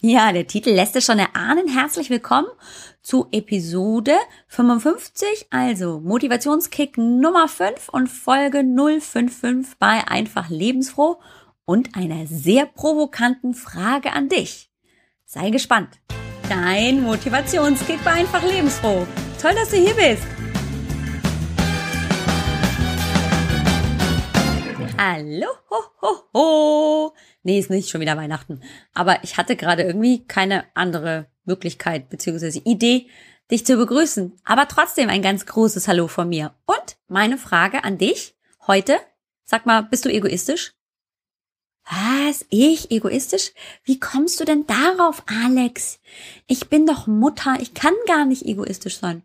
Ja, der Titel lässt es schon erahnen. Herzlich willkommen zu Episode 55, also Motivationskick Nummer 5 und Folge 055 bei Einfach Lebensfroh und einer sehr provokanten Frage an dich. Sei gespannt. Dein Motivationskick bei Einfach Lebensfroh. Toll, dass du hier bist. Hallo, ho, ho, ho. Nee, ist nicht schon wieder Weihnachten. Aber ich hatte gerade irgendwie keine andere Möglichkeit bzw. Idee, dich zu begrüßen. Aber trotzdem ein ganz großes Hallo von mir. Und meine Frage an dich heute. Sag mal, bist du egoistisch? Was? Ich egoistisch? Wie kommst du denn darauf, Alex? Ich bin doch Mutter, ich kann gar nicht egoistisch sein.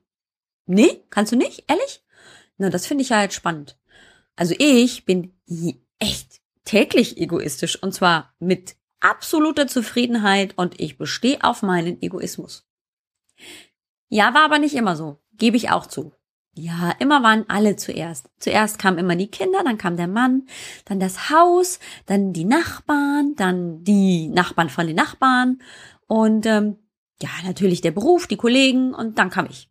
Nee, kannst du nicht? Ehrlich? Na, das finde ich ja jetzt spannend. Also ich bin echt täglich egoistisch und zwar mit absoluter Zufriedenheit und ich bestehe auf meinen Egoismus. Ja, war aber nicht immer so, gebe ich auch zu. Ja, immer waren alle zuerst. Zuerst kamen immer die Kinder, dann kam der Mann, dann das Haus, dann die Nachbarn, dann die Nachbarn von den Nachbarn und ähm, ja, natürlich der Beruf, die Kollegen und dann kam ich.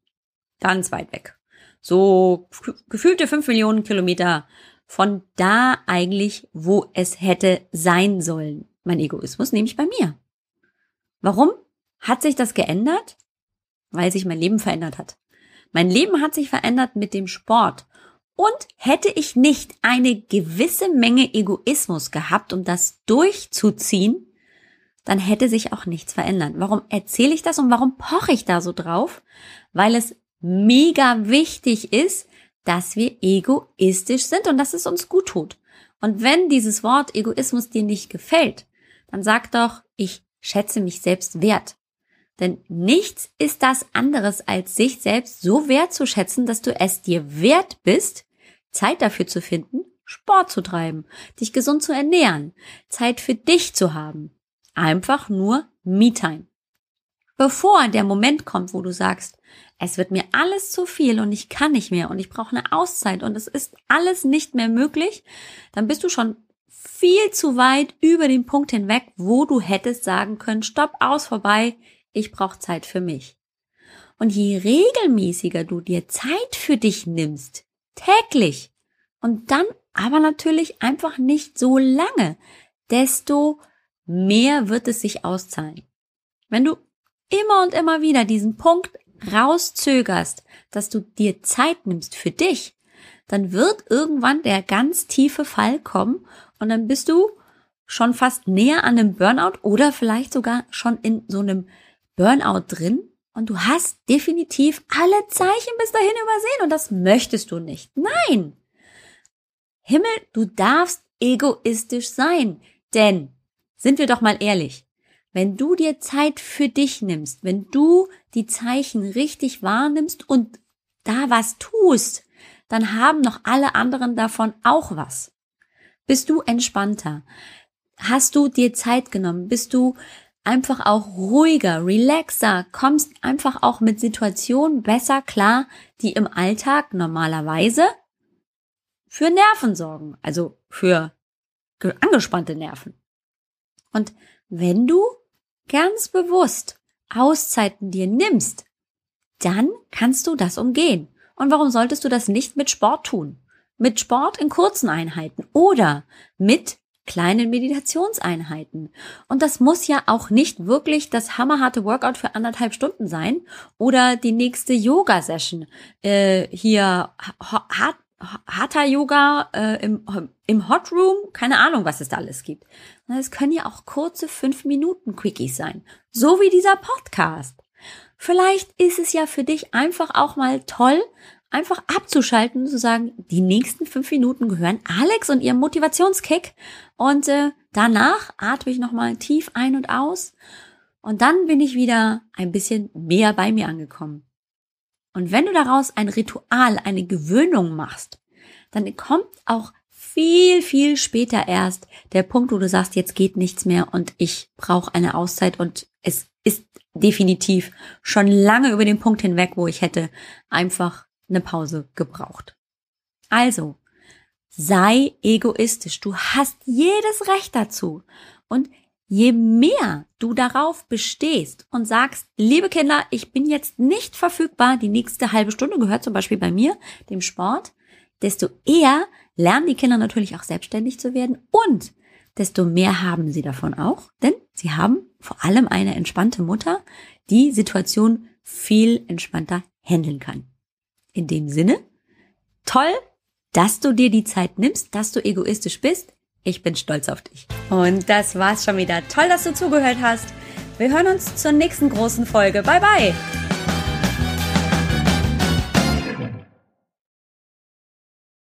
Ganz weit weg. So gefühlte fünf Millionen Kilometer von da eigentlich, wo es hätte sein sollen. Mein Egoismus nämlich bei mir. Warum hat sich das geändert? Weil sich mein Leben verändert hat. Mein Leben hat sich verändert mit dem Sport. Und hätte ich nicht eine gewisse Menge Egoismus gehabt, um das durchzuziehen, dann hätte sich auch nichts verändert. Warum erzähle ich das und warum poche ich da so drauf? Weil es mega wichtig ist, dass wir egoistisch sind und dass es uns gut tut. Und wenn dieses Wort Egoismus dir nicht gefällt, dann sag doch, ich schätze mich selbst wert. Denn nichts ist das anderes, als sich selbst so wertzuschätzen, dass du es dir wert bist, Zeit dafür zu finden, Sport zu treiben, dich gesund zu ernähren, Zeit für dich zu haben. Einfach nur Me-Time. Bevor der Moment kommt, wo du sagst, es wird mir alles zu viel und ich kann nicht mehr und ich brauche eine Auszeit und es ist alles nicht mehr möglich, dann bist du schon viel zu weit über den Punkt hinweg, wo du hättest sagen können, stopp, aus, vorbei, ich brauche Zeit für mich. Und je regelmäßiger du dir Zeit für dich nimmst, täglich, und dann aber natürlich einfach nicht so lange, desto mehr wird es sich auszahlen. Wenn du immer und immer wieder diesen Punkt rauszögerst, dass du dir Zeit nimmst für dich, dann wird irgendwann der ganz tiefe Fall kommen und dann bist du schon fast näher an einem Burnout oder vielleicht sogar schon in so einem Burnout drin und du hast definitiv alle Zeichen bis dahin übersehen und das möchtest du nicht. Nein! Himmel, du darfst egoistisch sein, denn sind wir doch mal ehrlich, wenn du dir Zeit für dich nimmst, wenn du die Zeichen richtig wahrnimmst und da was tust, dann haben noch alle anderen davon auch was. Bist du entspannter? Hast du dir Zeit genommen? Bist du einfach auch ruhiger, relaxer, kommst einfach auch mit Situationen besser klar, die im Alltag normalerweise für Nerven sorgen, also für angespannte Nerven. Und wenn du ganz bewusst Auszeiten dir nimmst, dann kannst du das umgehen. Und warum solltest du das nicht mit Sport tun? Mit Sport in kurzen Einheiten oder mit kleinen Meditationseinheiten. Und das muss ja auch nicht wirklich das hammerharte Workout für anderthalb Stunden sein oder die nächste Yoga-Session. Äh, hier hart, Hatha Yoga äh, im, im Hot Room, keine Ahnung, was es da alles gibt. Es können ja auch kurze fünf Minuten Quickies sein, so wie dieser Podcast. Vielleicht ist es ja für dich einfach auch mal toll, einfach abzuschalten und zu sagen, die nächsten fünf Minuten gehören Alex und ihrem Motivationskick und äh, danach atme ich nochmal tief ein und aus und dann bin ich wieder ein bisschen mehr bei mir angekommen. Und wenn du daraus ein Ritual, eine Gewöhnung machst, dann kommt auch viel, viel später erst der Punkt, wo du sagst, jetzt geht nichts mehr und ich brauche eine Auszeit und es ist definitiv schon lange über den Punkt hinweg, wo ich hätte einfach eine Pause gebraucht. Also, sei egoistisch. Du hast jedes Recht dazu. Und je mehr du darauf bestehst und sagst, liebe Kinder, ich bin jetzt nicht verfügbar, die nächste halbe Stunde gehört zum Beispiel bei mir, dem Sport, desto eher lernen die Kinder natürlich auch selbstständig zu werden und desto mehr haben sie davon auch, denn sie haben vor allem eine entspannte Mutter, die Situation viel entspannter handeln kann. In dem Sinne, toll, dass du dir die Zeit nimmst, dass du egoistisch bist. Ich bin stolz auf dich. Und das war's schon wieder. Toll, dass du zugehört hast. Wir hören uns zur nächsten großen Folge. Bye bye.